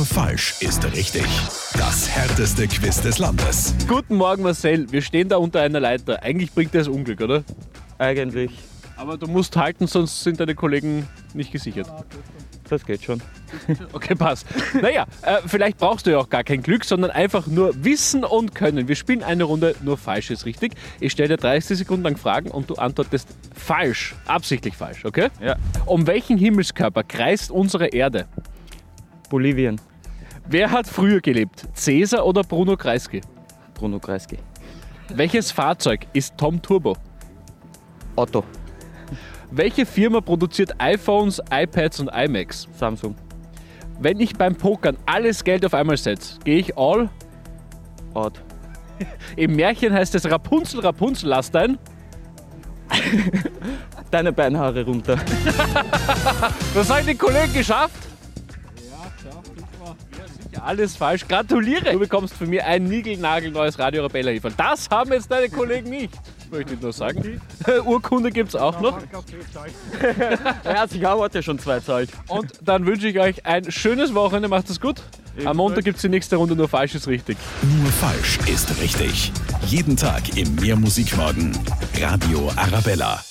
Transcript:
Nur falsch ist richtig. Das härteste Quiz des Landes. Guten Morgen, Marcel. Wir stehen da unter einer Leiter. Eigentlich bringt das Unglück, oder? Eigentlich, Aber du musst halten, sonst sind deine Kollegen nicht gesichert. das geht schon. Okay, passt. Naja, äh, vielleicht brauchst du ja auch gar kein Glück, sondern einfach nur Wissen und Können. Wir spielen eine Runde nur falsch ist richtig. Ich stelle dir 30 Sekunden lang Fragen und du antwortest falsch. Absichtlich falsch, okay? Ja. Um welchen Himmelskörper kreist unsere Erde? Bolivien, Wer hat früher gelebt? Cäsar oder Bruno Kreisky? Bruno Kreisky. Welches Fahrzeug ist Tom Turbo? Otto, Welche Firma produziert iPhones, iPads und iMacs? Samsung, Wenn ich beim Pokern alles Geld auf einmal setze, gehe ich all? Ort, Im Märchen heißt es Rapunzel, Rapunzel, lass dein. deine Beinhaare runter. Das haben die Kollegen geschafft. Ja. Ja, alles falsch. Gratuliere. Du bekommst von mir ein niegelnagelneues Radio Arabella liefern. Das haben jetzt deine Kollegen nicht. Möchte ich nur sagen. Urkunde gibt es auch noch. Er hat sich auch heute schon zwei zahlt. Und dann wünsche ich euch ein schönes Wochenende. Macht es gut. Am Montag gibt es die nächste Runde nur falsch ist richtig. Nur falsch ist richtig. Jeden Tag im Mehrmusikmorgen. Radio Arabella.